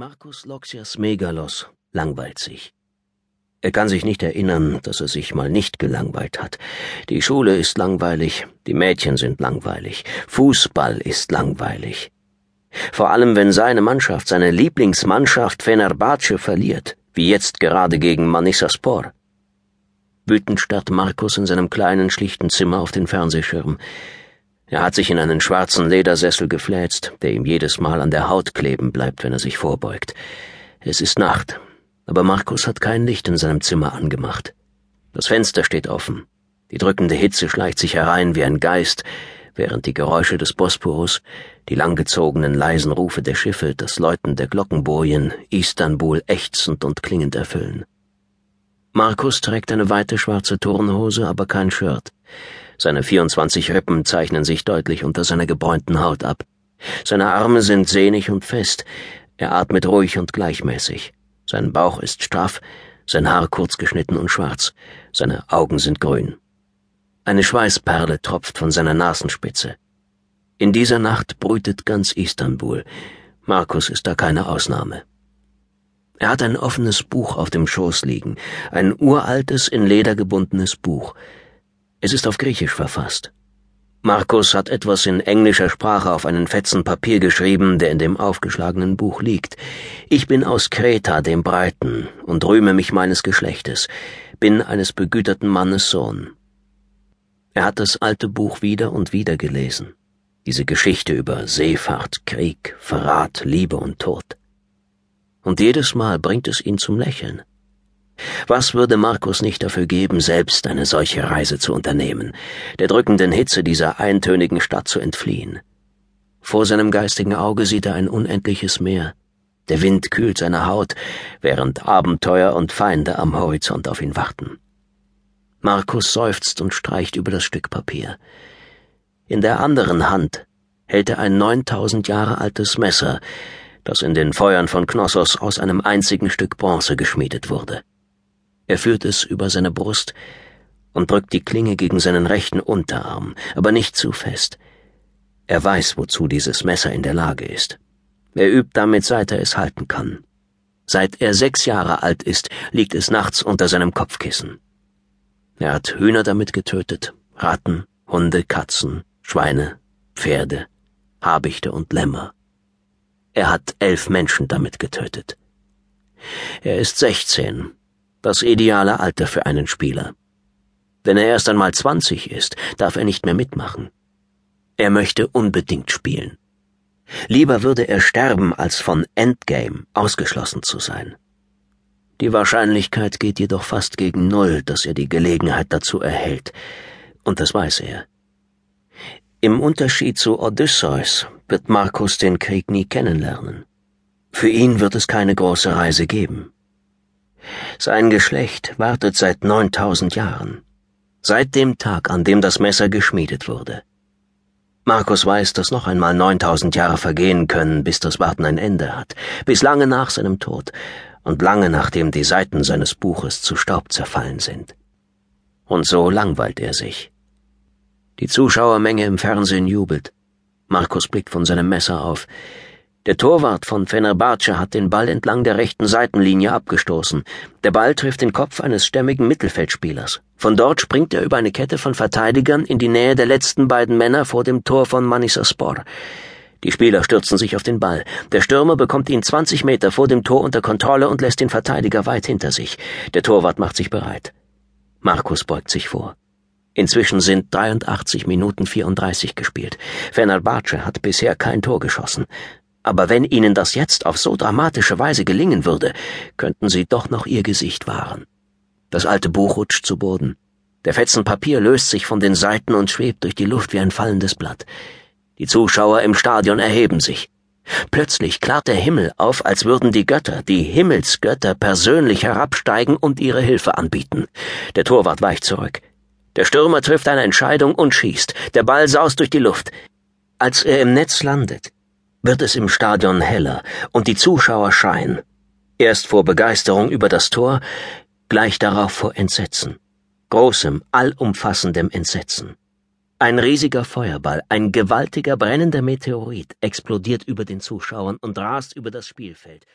Markus Loxias Megalos langweilt sich. Er kann sich nicht erinnern, dass er sich mal nicht gelangweilt hat. Die Schule ist langweilig, die Mädchen sind langweilig, Fußball ist langweilig. Vor allem, wenn seine Mannschaft, seine Lieblingsmannschaft Fenerbahce verliert, wie jetzt gerade gegen Manissaspor. Wütend starrt Markus in seinem kleinen, schlichten Zimmer auf den Fernsehschirm. Er hat sich in einen schwarzen Ledersessel gefläzt, der ihm jedes Mal an der Haut kleben bleibt, wenn er sich vorbeugt. Es ist Nacht, aber Markus hat kein Licht in seinem Zimmer angemacht. Das Fenster steht offen. Die drückende Hitze schleicht sich herein wie ein Geist, während die Geräusche des Bosporus, die langgezogenen leisen Rufe der Schiffe, das Läuten der Glockenbojen Istanbul ächzend und klingend erfüllen. Markus trägt eine weite schwarze Turnhose, aber kein Shirt. Seine 24 Rippen zeichnen sich deutlich unter seiner gebräunten Haut ab. Seine Arme sind sehnig und fest. Er atmet ruhig und gleichmäßig. Sein Bauch ist straff, sein Haar kurz geschnitten und schwarz. Seine Augen sind grün. Eine Schweißperle tropft von seiner Nasenspitze. In dieser Nacht brütet ganz Istanbul. Markus ist da keine Ausnahme. Er hat ein offenes Buch auf dem Schoß liegen, ein uraltes, in Leder gebundenes Buch. Es ist auf Griechisch verfasst. Markus hat etwas in englischer Sprache auf einen Fetzen Papier geschrieben, der in dem aufgeschlagenen Buch liegt. Ich bin aus Kreta, dem Breiten, und rühme mich meines Geschlechtes, bin eines begüterten Mannes Sohn. Er hat das alte Buch wieder und wieder gelesen. Diese Geschichte über Seefahrt, Krieg, Verrat, Liebe und Tod. Und jedes Mal bringt es ihn zum Lächeln. Was würde Markus nicht dafür geben, selbst eine solche Reise zu unternehmen, der drückenden Hitze dieser eintönigen Stadt zu entfliehen? Vor seinem geistigen Auge sieht er ein unendliches Meer. Der Wind kühlt seine Haut, während Abenteuer und Feinde am Horizont auf ihn warten. Markus seufzt und streicht über das Stück Papier. In der anderen Hand hält er ein neuntausend Jahre altes Messer, das in den Feuern von Knossos aus einem einzigen Stück Bronze geschmiedet wurde. Er führt es über seine Brust und drückt die Klinge gegen seinen rechten Unterarm, aber nicht zu fest. Er weiß, wozu dieses Messer in der Lage ist. Er übt damit, seit er es halten kann. Seit er sechs Jahre alt ist, liegt es nachts unter seinem Kopfkissen. Er hat Hühner damit getötet, Ratten, Hunde, Katzen, Schweine, Pferde, Habichte und Lämmer. Er hat elf Menschen damit getötet. Er ist sechzehn das ideale Alter für einen Spieler. Wenn er erst einmal 20 ist, darf er nicht mehr mitmachen. Er möchte unbedingt spielen. Lieber würde er sterben, als von Endgame ausgeschlossen zu sein. Die Wahrscheinlichkeit geht jedoch fast gegen Null, dass er die Gelegenheit dazu erhält, und das weiß er. Im Unterschied zu Odysseus wird Markus den Krieg nie kennenlernen. Für ihn wird es keine große Reise geben. Sein Geschlecht wartet seit neuntausend Jahren. Seit dem Tag, an dem das Messer geschmiedet wurde. Markus weiß, dass noch einmal neuntausend Jahre vergehen können, bis das Warten ein Ende hat, bis lange nach seinem Tod und lange nachdem die Seiten seines Buches zu Staub zerfallen sind. Und so langweilt er sich. Die Zuschauermenge im Fernsehen jubelt. Markus blickt von seinem Messer auf. Der Torwart von Fenerbahce hat den Ball entlang der rechten Seitenlinie abgestoßen. Der Ball trifft den Kopf eines stämmigen Mittelfeldspielers. Von dort springt er über eine Kette von Verteidigern in die Nähe der letzten beiden Männer vor dem Tor von Manisaspor. Die Spieler stürzen sich auf den Ball. Der Stürmer bekommt ihn 20 Meter vor dem Tor unter Kontrolle und lässt den Verteidiger weit hinter sich. Der Torwart macht sich bereit. Markus beugt sich vor. Inzwischen sind 83 Minuten 34 gespielt. Fenerbahce hat bisher kein Tor geschossen. Aber wenn ihnen das jetzt auf so dramatische Weise gelingen würde, könnten sie doch noch ihr Gesicht wahren. Das alte Buch rutscht zu Boden. Der Fetzen Papier löst sich von den Seiten und schwebt durch die Luft wie ein fallendes Blatt. Die Zuschauer im Stadion erheben sich. Plötzlich klart der Himmel auf, als würden die Götter, die Himmelsgötter, persönlich herabsteigen und ihre Hilfe anbieten. Der Torwart weicht zurück. Der Stürmer trifft eine Entscheidung und schießt. Der Ball saust durch die Luft. Als er im Netz landet, wird es im Stadion heller und die Zuschauer schreien. Erst vor Begeisterung über das Tor, gleich darauf vor Entsetzen. Großem, allumfassendem Entsetzen. Ein riesiger Feuerball, ein gewaltiger brennender Meteorit explodiert über den Zuschauern und rast über das Spielfeld.